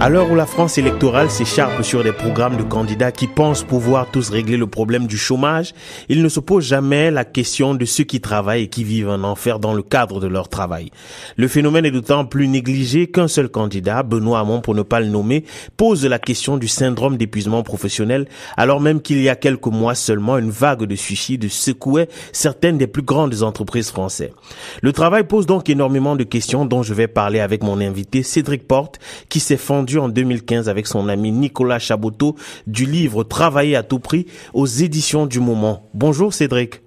À l'heure où la France électorale s'écharpe sur des programmes de candidats qui pensent pouvoir tous régler le problème du chômage, il ne se pose jamais la question de ceux qui travaillent et qui vivent un enfer dans le cadre de leur travail. Le phénomène est d'autant plus négligé qu'un seul candidat, Benoît Hamon pour ne pas le nommer, pose la question du syndrome d'épuisement professionnel, alors même qu'il y a quelques mois seulement une vague de suicides secouait certaines des plus grandes entreprises françaises. Le travail pose donc énormément de questions dont je vais parler avec mon invité Cédric Porte, qui s'est en 2015 avec son ami Nicolas Chaboteau du livre Travailler à tout prix aux éditions du moment. Bonjour Cédric.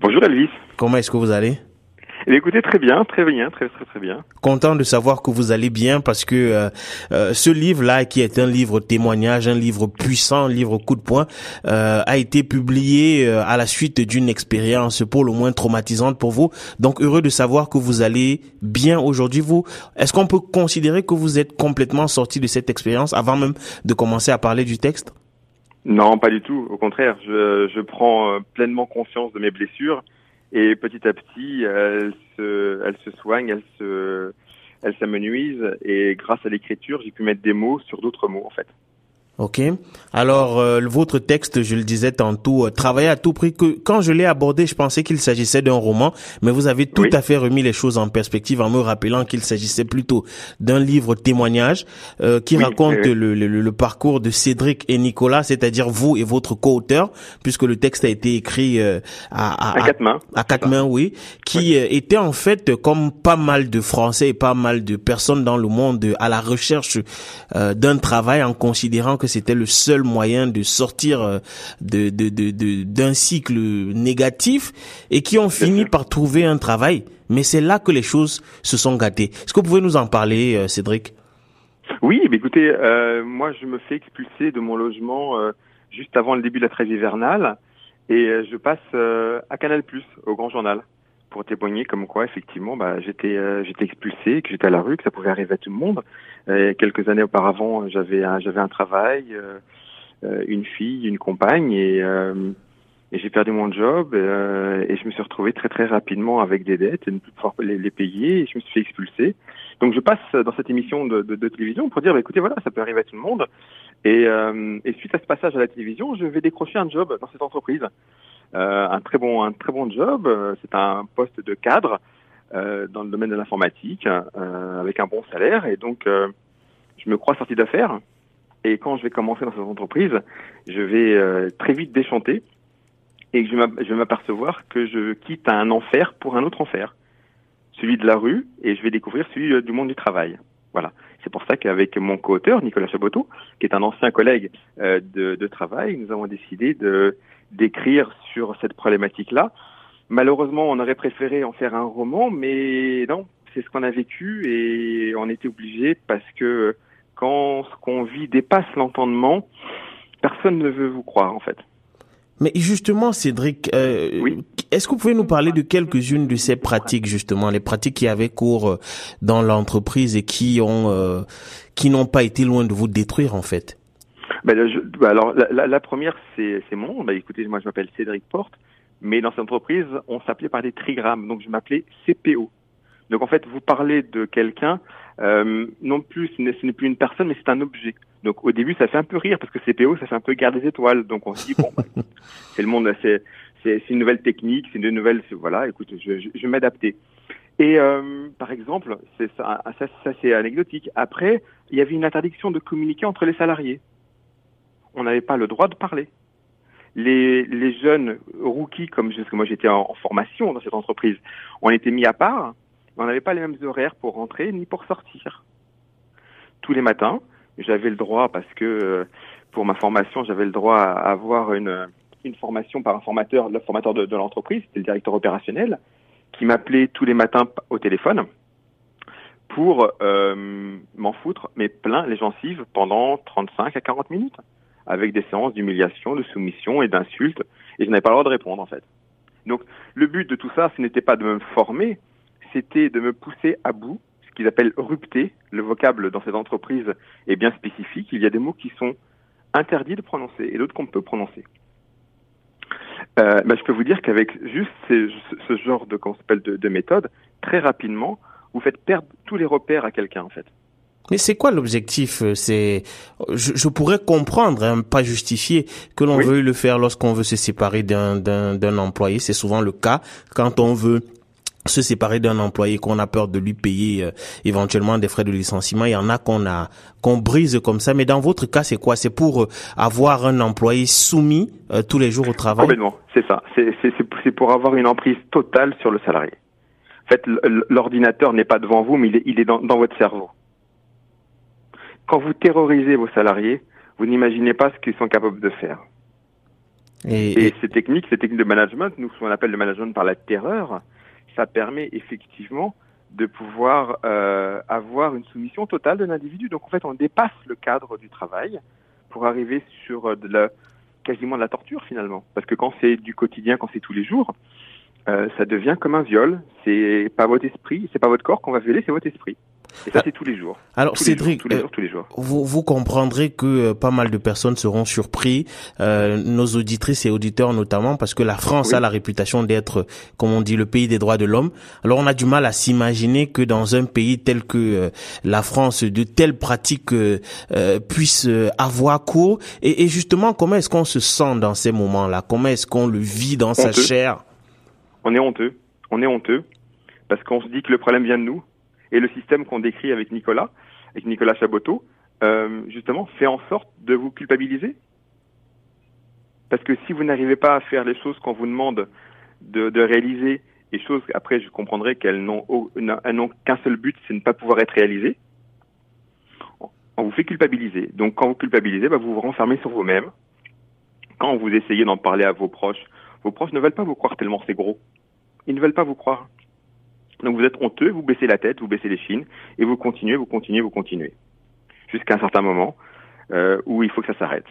Bonjour Elvis. Comment est-ce que vous allez? Écoutez, très bien, très bien, très très très bien. Content de savoir que vous allez bien parce que euh, euh, ce livre-là, qui est un livre témoignage, un livre puissant, un livre coup de poing, euh, a été publié à la suite d'une expérience pour le moins traumatisante pour vous. Donc heureux de savoir que vous allez bien aujourd'hui. Vous, est-ce qu'on peut considérer que vous êtes complètement sorti de cette expérience avant même de commencer à parler du texte? Non, pas du tout. Au contraire, je, je prends pleinement conscience de mes blessures et petit à petit, elle se, elle se soigne, elle se, elle s'amenuise. Et grâce à l'écriture, j'ai pu mettre des mots sur d'autres mots, en fait. Ok. Alors, euh, votre texte, je le disais tantôt, euh, travailler à tout prix. Que quand je l'ai abordé, je pensais qu'il s'agissait d'un roman, mais vous avez tout à fait remis les choses en perspective en me rappelant qu'il s'agissait plutôt d'un livre témoignage euh, qui raconte le, le, le, parcours de Cédric et Nicolas, c'est-à-dire vous et votre co-auteur, puisque le texte a été écrit à, à, à, quatre mains. À quatre mains, oui, qui était en fait comme pas mal de Français et pas mal de personnes dans le monde à la recherche d'un travail en considérant que c'était le seul moyen de sortir euh, de, d'un cycle négatif et qui ont fini par trouver un travail. Mais c'est là que les choses se sont gâtées. Est-ce que vous pouvez nous en parler, euh, Cédric? Oui, mais écoutez, euh, moi je me fais expulser de mon logement juste avant le début de la trêve hivernale et je passe à Canal+, au Grand Journal pour témoigner comme quoi effectivement bah, j'étais euh, j'étais expulsé, que j'étais à la rue, que ça pouvait arriver à tout le monde. Quelques années auparavant, j'avais un, travail, euh, euh, une fille, une compagne et, j'ai perdu mon job et je me suis retrouvé très très rapidement avec des dettes et ne plus pouvoir les, payer et je me suis fait expulser. Donc je passe dans cette émission de télévision pour dire bah, écoutez voilà ça peut arriver à tout le monde et, et suite à ce passage à la télévision je vais décrocher un job dans cette entreprise. Euh, un très bon un très bon job. Euh, c'est un poste de cadre euh, dans le domaine de l'informatique avec un bon salaire et donc je me crois sorti d'affaires. Et quand je vais commencer dans cette entreprise, je vais très vite déchanter et je vais m'apercevoir que je quitte un enfer pour un autre enfer, celui de la rue, et je vais découvrir celui du monde du travail. Voilà. C'est pour ça qu'avec mon co-auteur, Nicolas Chaboteau, qui est un ancien collègue de, de, travail, nous avons décidé de d'écrire sur cette problématique-là. Malheureusement, on aurait préféré en faire un roman, mais non, c'est ce qu'on a vécu et on était obligé parce que quand ce qu'on vit dépasse l'entendement, personne ne veut vous croire en fait. Mais justement, Cédric, euh, est-ce que vous pouvez nous parler de quelques-unes de ces pratiques, justement, les pratiques qui avaient cours euh, dans l'entreprise et qui ont, euh, qui n'ont pas été loin de vous détruire, en fait? Ben, je, ben, alors la, la, première c'est mon. Ben, écoutez, moi je m'appelle Cédric Porte, mais dans cette entreprise on s'appelait par des trigrammes, donc je m'appelais CPO. Donc en fait vous parlez de quelqu'un, euh, non plus ce n'est plus une personne, mais c'est un objet. Donc au début ça fait un peu rire parce que CPO ça fait un peu garde des étoiles. Donc on se dit bon c'est le monde, c'est c'est une nouvelle technique, c'est une nouvelle voilà. Écoute, je, je, je vais m'adapter. Et euh, par exemple, ça, ça, ça c'est anecdotique. Après, il y avait une interdiction de communiquer entre les salariés on n'avait pas le droit de parler. Les, jeunes rookies, comme moi j'étais en, formation dans cette entreprise, on était mis à part, mais on n'avait pas les mêmes horaires pour rentrer ni pour sortir. Tous les matins, j'avais le droit, parce que euh, pour ma formation, j'avais le droit à avoir une, formation par un formateur, le formateur de, de l'entreprise, c'était le directeur opérationnel, qui m'appelait tous les matins au téléphone pour euh, m'en foutre, mais plein les gencives pendant 35 à 40 minutes avec des séances d'humiliation, de soumission et d'insultes, et je n'avais pas le droit de répondre en fait. Donc le but de tout ça, ce n'était pas de me former, c'était de me pousser à bout, ce qu'ils appellent rupter. Le vocable dans cette entreprise est bien spécifique. Il y a des mots qui sont interdits de prononcer et d'autres qu'on peut prononcer. euh, bah, Je peux vous dire qu'avec juste ce, genre de, de, de méthode, très rapidement, vous faites perdre tous les repères à quelqu'un en fait. Mais c'est quoi l'objectif euh, C'est, je, je, pourrais comprendre, hein, pas justifier, que l'on veuille le faire lorsqu'on veut se séparer d'un d'un employé. C'est souvent le cas quand on veut se séparer d'un employé qu'on a peur de lui payer euh, éventuellement des frais de licenciement. Il y en a qu'on a qu'on brise comme ça. Mais dans votre cas, c'est quoi? C'est pour euh, avoir un employé soumis euh, tous les jours au travail? Complètement, c'est ça. C'est pour avoir une emprise totale sur le salarié. En fait, l'ordinateur n'est pas devant vous, mais il est, il est dans, dans votre cerveau. Quand vous terrorisez vos salariés, vous n'imaginez pas ce qu'ils sont capables de faire. Et, et, ces techniques, ces techniques de management, nous, ce qu'on appelle le management par la terreur, ça permet effectivement de pouvoir euh, avoir une soumission totale de l'individu. Donc en fait, on dépasse le cadre du travail pour arriver sur euh, de la, quasiment de la torture finalement. Parce que quand c'est du quotidien, quand c'est tous les jours, euh, ça devient comme un viol. C'est pas votre esprit, c'est pas votre corps qu'on va violer, c'est votre esprit. Et ça, c'est tous les jours. Alors, Cédric, tous les jours, tous les jours. Vous, vous comprendrez que euh, pas mal de personnes seront surpris, euh, nos auditrices et auditeurs notamment, parce que la France a la réputation d'être, comme on dit, le pays des droits de l'homme. Alors, on a du mal à s'imaginer que dans un pays tel que euh, la France, de telles pratiques euh, puissent avoir cours. Et, et justement, comment est-ce qu'on se sent dans ces moments-là? Comment est-ce qu'on le vit dans sa chair? On est honteux. On est honteux parce qu'on se dit que le problème vient de nous et le système qu'on décrit avec Nicolas, avec Nicolas Chaboteau, euh, justement, fait en sorte de vous culpabiliser? Parce que si vous n'arrivez pas à faire les choses qu'on vous demande de, réaliser, et choses, après, je comprendrai qu'elles n'ont qu'un seul but, c'est ne pas pouvoir être réalisées, on vous fait culpabiliser. Donc, quand vous culpabilisez, bah, vous vous renfermez sur vous-même. Quand vous essayez d'en parler à vos proches, vos proches ne veulent pas vous croire tellement c'est gros. Ils ne veulent pas vous croire. Donc vous êtes honteux, vous baissez la tête, vous baissez les chines, et vous continuez, vous continuez, vous continuez. Jusqu'à un certain moment euh, où il faut que ça s'arrête.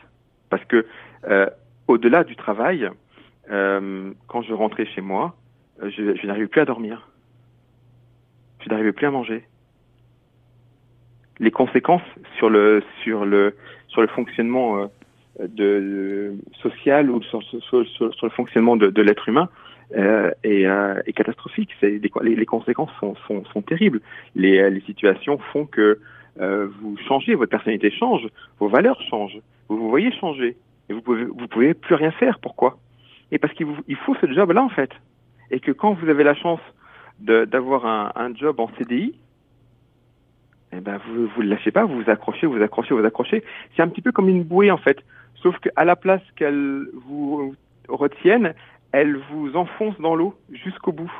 Parce que euh, au-delà du travail, euh, quand je rentrais chez moi, euh, je, je n'arrivais plus à dormir. Je n'arrivais plus à manger. Les conséquences sur le sur le sur le fonctionnement euh, de, social ou sur, sur, sur, sur le fonctionnement de, de l'être humain euh, est, euh, est, catastrophique. Les, les, les, conséquences sont, sont, sont terribles. Les, euh, les, situations font que euh, vous changez, votre personnalité change, vos valeurs changent, vous vous voyez changer, et vous pouvez vous pouvez plus rien faire. Pourquoi? Et parce qu'il il faut ce job-là en fait, et que quand vous avez la chance d'avoir un, un, job en CDI, eh ben vous vous le lâchez pas, vous vous accrochez, vous accrochez, vous accrochez. C'est un petit peu comme une bouée en fait, sauf qu'à la place qu'elle vous retienne, elle vous enfonce dans l'eau jusqu'au bout.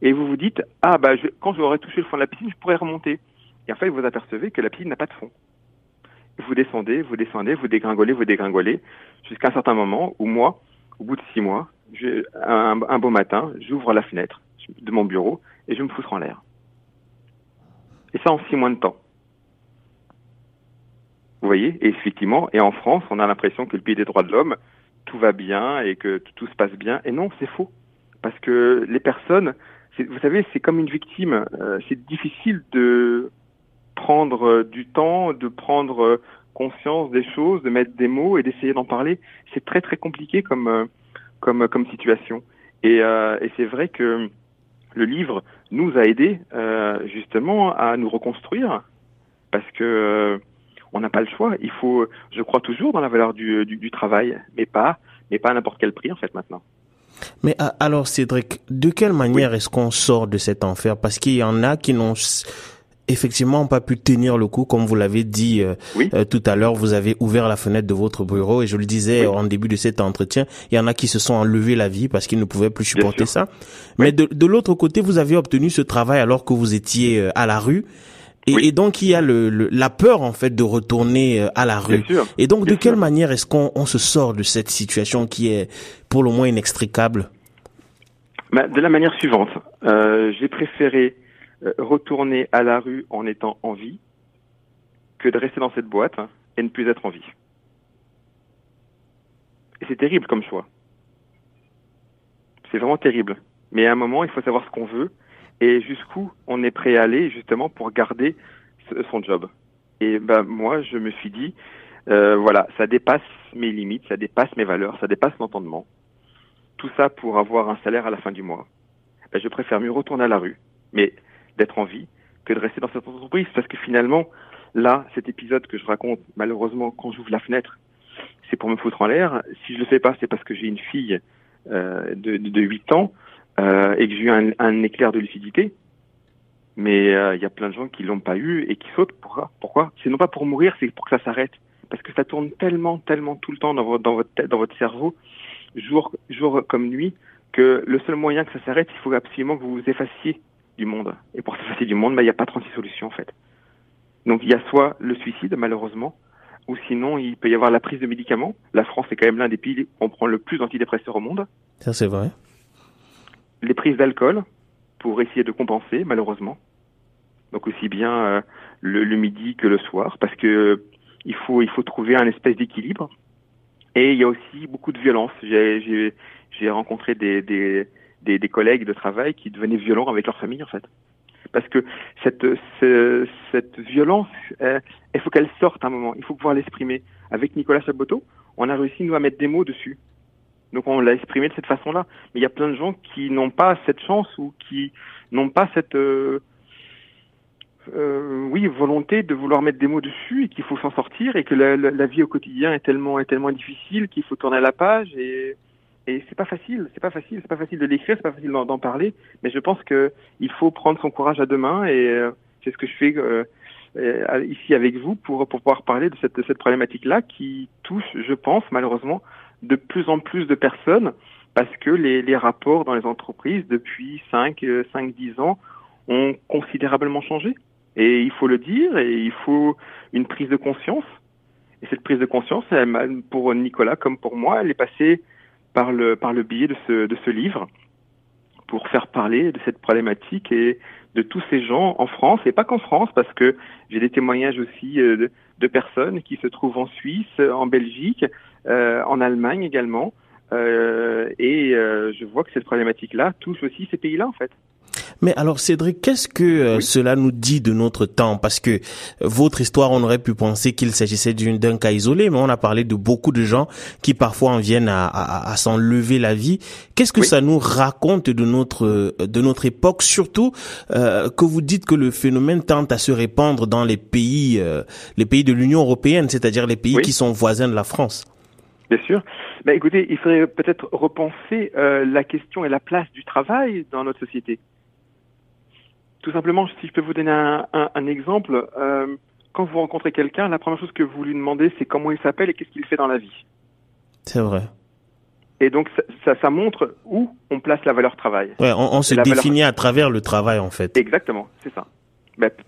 Et vous vous dites, ah bah je, quand j'aurai touché le fond de la piscine, je pourrais remonter. Et en fait, vous apercevez que la piscine n'a pas de fond. Vous descendez, vous descendez, vous dégringolez, vous dégringolez, jusqu'à un certain moment où moi, au bout de six mois, un, beau matin, j'ouvre la fenêtre de mon bureau et je me foutre en l'air. Et ça en six mois de temps. Vous voyez? Et effectivement, et en France, on a l'impression que le pays des droits de l'homme, tout va bien et que tout se passe bien. Et non, c'est faux. Parce que les personnes, vous savez, c'est comme une victime. Euh, c'est difficile de prendre euh, du temps, de prendre euh, conscience des choses, de mettre des mots et d'essayer d'en parler. C'est très très compliqué comme comme comme situation. Et, et c'est vrai que le livre nous a aidé justement à nous reconstruire parce que on n'a pas le choix. Il faut, je crois toujours dans la valeur du, du, du travail, mais pas, mais pas à n'importe quel prix en fait maintenant. Mais alors Cédric, de quelle manière oui. est-ce qu'on sort de cet enfer? Parce qu'il y en a qui n'ont effectivement pas pu tenir le coup, comme vous l'avez dit euh, oui. euh, tout à l'heure. Vous avez ouvert la fenêtre de votre bureau et je le disais oui. en début de cet entretien, il y en a qui se sont enlevés la vie parce qu'ils ne pouvaient plus supporter ça. Mais de, de l'autre côté, vous avez obtenu ce travail alors que vous étiez euh, à la rue. Et, oui. et, donc il y a le, le, la peur en fait de retourner euh, à la rue. Sûr, et donc de quelle sûr. manière est-ce qu'on on se sort de cette situation qui est pour le moins inextricable? Bah, De la manière suivante, euh, j'ai préféré euh, retourner à la rue en étant en vie que de rester dans cette boîte et ne plus être en vie. Et c'est terrible comme choix. C'est vraiment terrible. Mais à un moment, il faut savoir ce qu'on veut et jusqu'où on est prêt à aller justement pour garder son job? Et ben moi, je me suis dit, euh, voilà, ça dépasse mes limites, ça dépasse mes valeurs, ça dépasse l'entendement. tout ça pour avoir un salaire à la fin du mois. Ben, je préfère mieux retourner à la rue, mais d'être en vie, que de rester dans cette entreprise, parce que finalement, là, cet épisode que je raconte, malheureusement, quand j'ouvre la fenêtre, c'est pour me foutre en l'air. Si je le fais pas, c'est parce que j'ai une fille euh, de, de, 8 ans euh, et que j'ai eu un, un, éclair de lucidité. Mais euh, il y a plein de gens qui l'ont pas eu et qui sautent. Pourquoi? Pourquoi? C'est non pas pour mourir, c'est pour que ça s'arrête. Parce que ça tourne tellement, tellement tout le temps dans votre, tête, dans votre cerveau, jour, jour comme nuit, que le seul moyen que ça s'arrête, il faut absolument que vous vous effaciez du monde. Et pour s'effacer du monde, bah, il n'y a pas 36 solutions en fait. Donc il y a soit le suicide, malheureusement, ou sinon il peut y avoir la prise de médicaments. La France est quand même l'un des pays où on prend le plus d'antidépresseurs au monde. Ça c'est vrai. Les prises d'alcool pour essayer de compenser, malheureusement. Donc aussi bien euh, le, le, midi que le soir, parce que il faut il faut trouver un espèce d'équilibre. Et il y a aussi beaucoup de violence. J'ai j'ai rencontré des, des des, des collègues de travail qui devenaient violents avec leur famille en fait parce que cette, cette, violence, euh, il faut qu'elle sorte un moment, il faut pouvoir l'exprimer. Avec Nicolas Chaboteau, on a réussi nous à mettre des mots dessus. Donc on l'a exprimé de cette façon-là. Mais il y a plein de gens qui n'ont pas cette chance ou qui n'ont pas cette euh, euh, oui volonté de vouloir mettre des mots dessus et qu'il faut s'en sortir et que la, la, vie au quotidien est tellement est tellement difficile qu'il faut tourner la page et et c'est pas facile, c'est pas facile, c'est pas facile de l'écrire, c'est pas facile d'en parler, mais je pense que il faut prendre son courage à deux mains et euh, c'est ce que je fais euh, euh, ici avec vous pour, pour pouvoir parler de cette, de cette problématique-là qui touche, je pense, malheureusement, de plus en plus de personnes parce que les, les rapports dans les entreprises depuis 5, 5, 10 ans ont considérablement changé. Et il faut le dire, et il faut une prise de conscience. Et cette prise de conscience, elle, pour Nicolas comme pour moi, elle est passée par le, par le biais de ce, de ce livre pour faire parler de cette problématique et de tous ces gens en France, et pas qu'en France, parce que j'ai des témoignages aussi euh, de, personnes qui se trouvent en Suisse, en Belgique, en Allemagne également, euh, et euh, je vois que cette problématique-là touche aussi ces pays-là en fait. Mais alors Cédric, qu'est-ce que euh, cela nous dit de notre temps? Parce que votre histoire, on aurait pu penser qu'il s'agissait d'un cas isolé, mais on a parlé de beaucoup de gens qui parfois en viennent à, à, à s'enlever la vie. Qu'est-ce que ça nous raconte de notre de notre époque, surtout euh, que vous dites que le phénomène tente à se répandre dans les pays euh, les pays de l'Union européenne, c'est-à-dire les pays qui sont voisins de la France Bien sûr. Bah, écoutez, il faudrait peut-être repenser euh, la question et la place du travail dans notre société. Tout simplement, si je peux vous donner un, un, un exemple, euh, quand vous rencontrez quelqu'un, la première chose que vous lui demandez, c'est comment il s'appelle et qu'est-ce qu'il fait dans la vie. C'est vrai. Et donc ça, ça, ça, montre où on place la valeur travail. Ouais, on, on se définit valeur... à travers le travail en fait. Exactement, c'est ça.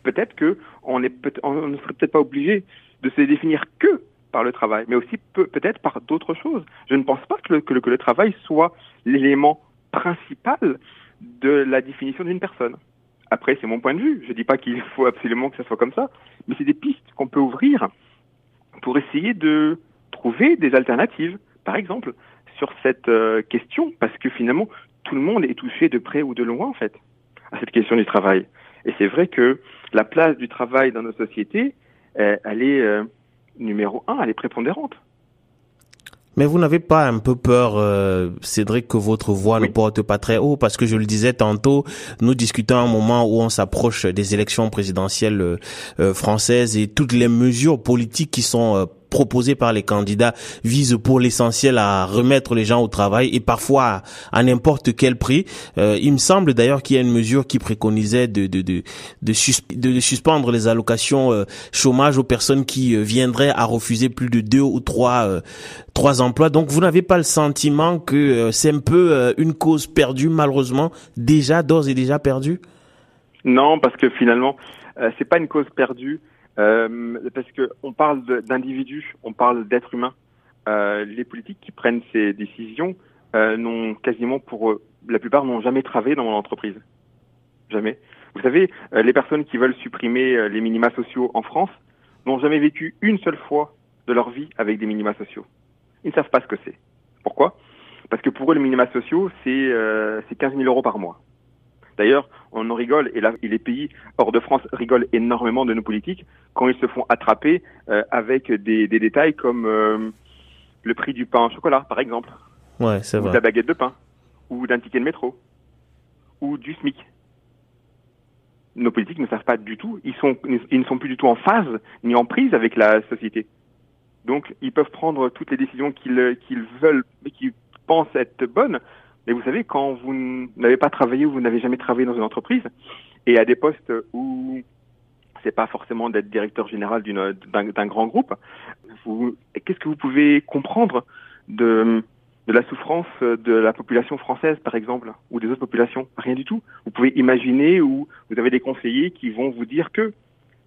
Peut-être que on est peut on ne serait peut-être pas obligé de se définir que par le travail, mais aussi peut, peut-être par d'autres choses. Je ne pense pas que le, que le, travail soit l'élément principal de la définition d'une personne. Après, c'est mon point de vue. Je dis pas qu'il faut absolument que ça soit comme ça, mais c'est des pistes qu'on peut ouvrir pour essayer de trouver des alternatives. Par exemple, sur cette euh, question, parce que finalement, tout le monde est touché de près ou de loin, en fait, à cette question du travail. Et c'est vrai que la place du travail dans nos sociétés, elle est euh, numéro un, elle est prépondérante. Mais vous n'avez pas un peu peur, euh, Cédric, que votre voix oui. ne porte pas très haut? Parce que je le disais tantôt, nous discutons à un moment où on s'approche des élections présidentielles euh, euh, françaises et toutes les mesures politiques qui sont euh, proposés par les candidats visent pour l'essentiel à remettre les gens au travail et parfois à, n'importe quel prix. Euh, il me semble d'ailleurs qu'il y a une mesure qui préconisait de de de de, susp de suspendre les allocations euh, chômage aux personnes qui euh, viendraient à refuser plus de deux ou trois euh, trois emplois. Donc vous n'avez pas le sentiment que c'est un peu une cause perdue malheureusement déjà d'ores et déjà perdue? Non, parce que finalement c'est pas une cause perdue parce que on parle d'individus, on parle d'êtres humains. Euh, les politiques qui prennent ces décisions euh, n'ont quasiment pour la plupart n'ont jamais travaillé dans mon entreprise. Jamais. Vous savez, euh, les personnes qui veulent supprimer euh, les minima sociaux en France n'ont jamais vécu une seule fois de leur vie avec des minima sociaux. Ils ne savent pas ce que c'est. Pourquoi? Parce que pour eux, les minima sociaux, c'est euh, 15 000 euros par mois. D'ailleurs, on en rigole et, et, les pays hors de France rigolent énormément de nos politiques quand ils se font attraper euh, avec des, des, détails comme euh, le prix du pain au chocolat, par exemple. Ouais, c'est ou vrai. de la baguette de pain, ou d'un ticket de métro, ou du SMIC. Nos politiques ne savent pas du tout, ils, sont, ils ne sont plus du tout en phase ni en prise avec la société. Donc, ils peuvent prendre toutes les décisions qu'ils qu'ils veulent, qu'ils pensent être bonnes. Mais vous savez, quand vous n'avez pas travaillé ou vous n'avez jamais travaillé dans une entreprise, et à des postes où c'est pas forcément d'être directeur général d'une- d'un grand groupe, qu'est-ce que vous pouvez comprendre de, de la souffrance de la population française, par exemple, ou des autres populations? Rien du tout. Vous pouvez imaginer où vous avez des conseillers qui vont vous dire que.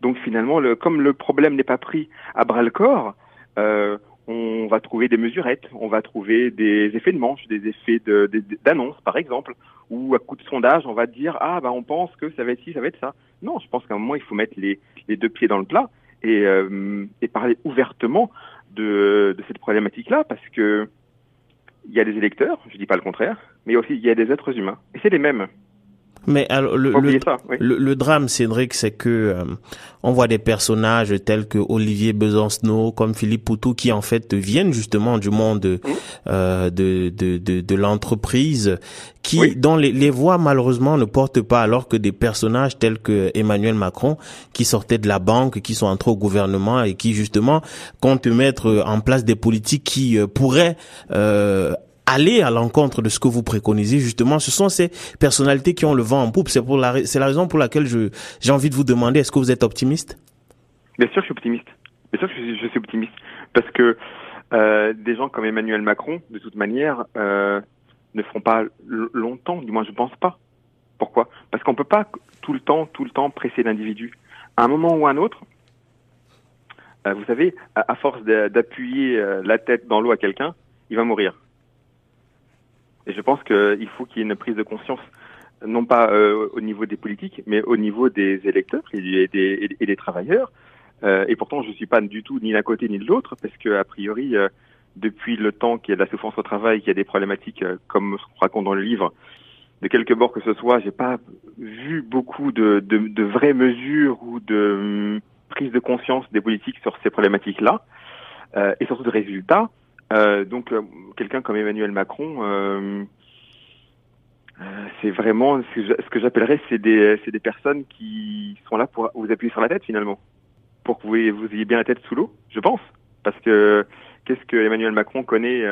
Donc finalement, le, comme le problème n'est pas pris à bras le corps, euh, on va trouver des mesurettes, on va trouver des effets de manche, des effets de- de- d'annonce, par exemple, ou à coup de sondage, on va dire ah bah on pense que ça va être ci, ça va être ça. Non, je pense qu'à un moment il faut mettre les, deux pieds dans le plat et, euh, et parler ouvertement de, de cette problématique-là, parce que il y a des électeurs, je dis pas le contraire, mais aussi il y a des êtres humains et c'est les mêmes. Mais alors, le, le, oublier ça. Oui. le, le drame, Cédric, c'est que euh, on voit des personnages tels que Olivier Besancenot, comme Philippe Poutou, qui en fait viennent justement du monde euh, de, de, de, de l'entreprise, qui Oui. dont les, les voix malheureusement ne portent pas, alors que des personnages tels que Emmanuel Macron, qui sortaient de la banque, qui sont entrés au gouvernement et qui justement comptent mettre en place des politiques qui euh, pourraient euh, aller à l'encontre de ce que vous préconisez justement ce sont ces personnalités qui ont le vent en poupe c'est pour la c'est la raison pour laquelle je j'ai envie de vous demander est-ce que vous êtes optimiste? Bien sûr, je suis optimiste. Bien sûr je suis, je suis optimiste. Parce que euh, des gens comme Emmanuel Macron, de toute manière, euh, ne feront pas longtemps, du moins je pense pas. Pourquoi? Parce qu'on peut pas tout le temps, tout le temps presser l'individu. À un moment ou à un autre, euh, vous savez, à, force d'appuyer euh, la tête dans l'eau à quelqu'un, il va mourir. Et je pense qu'il faut qu'il y ait une prise de conscience, non pas euh, au niveau des politiques, mais au niveau des électeurs et des, travailleurs. Euh, et pourtant, je ne suis pas du tout ni d'un côté ni de l'autre, parce que a priori, euh, depuis le temps qu'il y a de la souffrance au travail, qu'il y a des problématiques comme ce qu'on raconte dans le livre, de quelque bord que ce soit, j'ai pas vu beaucoup de, vraies mesures ou de hum, prise de conscience des politiques sur ces problématiques-là, et surtout de résultats. Euh, donc, euh, quelqu'un comme Emmanuel Macron, euh, c'est vraiment ce que j'appellerais, c'est des, des personnes qui sont là pour vous appuyer sur la tête finalement, pour que vous, ayez- bien la tête sous l'eau, je pense, parce que qu'est-ce que Emmanuel Macron connaît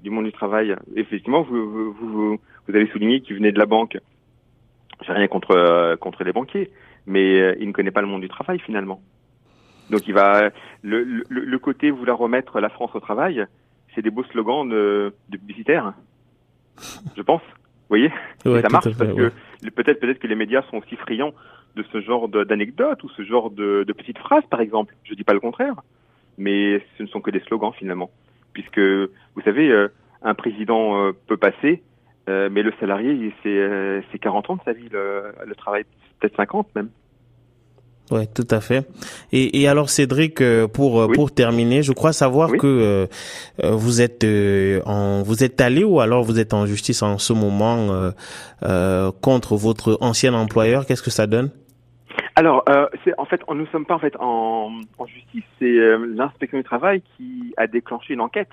du monde du travail? Effectivement, vous, vous, avez souligné qu'il venait de la banque. J'ai rien contre contre les banquiers, mais il ne connaît pas le monde du travail finalement. Donc il va le, le, le côté vouloir remettre la France au travail, c'est des beaux slogans de, de publicitaires, je pense. Vous voyez Ouais, Et ça marche fait, parce ouais. que peut-être peut-être que les médias sont aussi friands de ce genre d'anecdotes ou ce genre de, de petites phrases, par exemple. Je dis pas le contraire, mais ce ne sont que des slogans finalement, puisque vous savez, euh, un président euh, peut passer, euh, mais le salarié, c'est c'est 40 ans de sa vie, le, le travail peut-être 50 même. Ouais, tout à fait. Et, et alors Cédric, euh, pour euh, Oui. pour terminer, je crois savoir Oui. que euh, euh, vous êtes euh, en vous êtes allé ou alors vous êtes en justice en ce moment euh, euh, contre votre ancien employeur? Qu'est-ce que ça donne? Alors, euh, c'est en fait, on- nous ne sommes pas en fait en, en justice. C'est euh, l'inspection du travail qui a déclenché une enquête.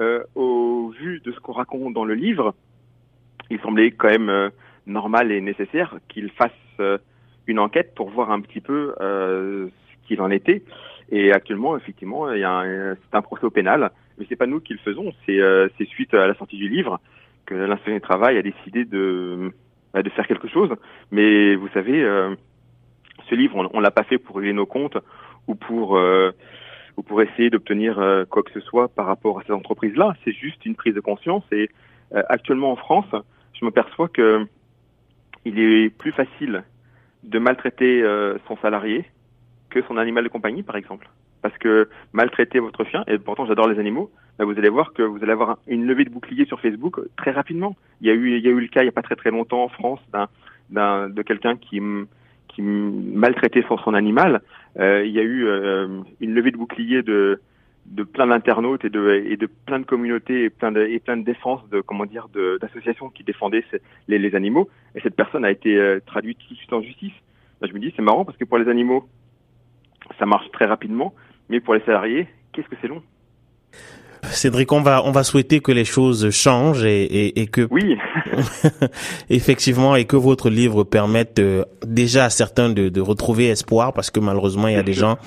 Euh, au vu de ce qu'on raconte dans le livre, il semblait quand même euh, normal et nécessaire qu'il fasse euh, une enquête pour voir un petit peu euh, ce qu'il en était. Et actuellement, effectivement, il y a c'est un procès au pénal, mais c'est pas nous qui le faisons. C'est euh, suite à la sortie du livre que l'inspection du travail a décidé de bah, de faire quelque chose. Mais vous savez. Euh, ce livre, on, on l'a pas fait pour régler nos comptes ou pour ou pour essayer d'obtenir quoi que ce soit par rapport à ces entreprises-là. C'est juste une prise de conscience. Et actuellement en France, je m'aperçois que il est plus facile de maltraiter euh, son salarié que son animal de compagnie, par exemple. Parce que maltraiter votre chien, et pourtant j'adore les animaux, bah, vous allez voir que vous allez avoir une levée de bouclier sur Facebook très rapidement. Il y a eu, il y a eu le cas il n'y a pas très très longtemps en France d'un, d'un de quelqu'un qui qui maltraitait son, son animal. Euh, il y a eu euh, une levée de bouclier de de plein d'internautes et de et de plein de communautés et plein de et plein de défenses de comment dire d'associations qui défendaient les, animaux. Et cette personne a été euh, traduite tout de suite en justice. Je me dis c'est marrant parce que pour les animaux ça marche très rapidement. Mais pour les salariés qu'est-ce que c'est long? Cédric, on va on va souhaiter que les choses changent et, et, et que oui effectivement et que votre livre permette euh, déjà à certains de, de, retrouver espoir parce que malheureusement il y a des gens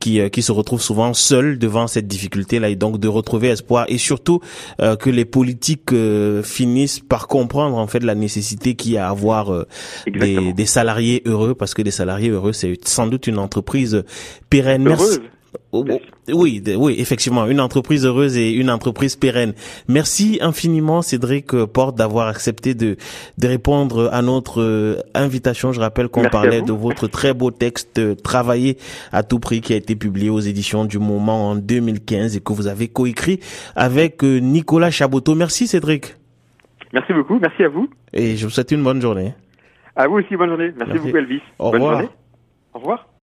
qui euh, qui se retrouvent souvent seuls devant cette difficulté là et donc de retrouver espoir et surtout euh, que les politiques finissent par comprendre en fait la nécessité qu'il y a à avoir des, des salariés heureux parce que des salariés heureux c'est sans doute une entreprise pérenne. Merci. Oui, oui, effectivement, une entreprise heureuse et une entreprise pérenne. Merci infiniment, Cédric euh, Porte, d'avoir accepté de, de répondre à notre euh, invitation. Je rappelle qu'on parlait de votre très beau texte euh, Travailler à tout prix qui a été publié aux éditions du Moment en 2015 et que vous avez coécrit avec Nicolas Chaboteau. Merci, Cédric. Merci beaucoup. Merci à vous. Et je vous souhaite une bonne journée. À vous aussi, bonne journée. Merci, beaucoup, Elvis. Au bonne revoir. Journée. Au revoir.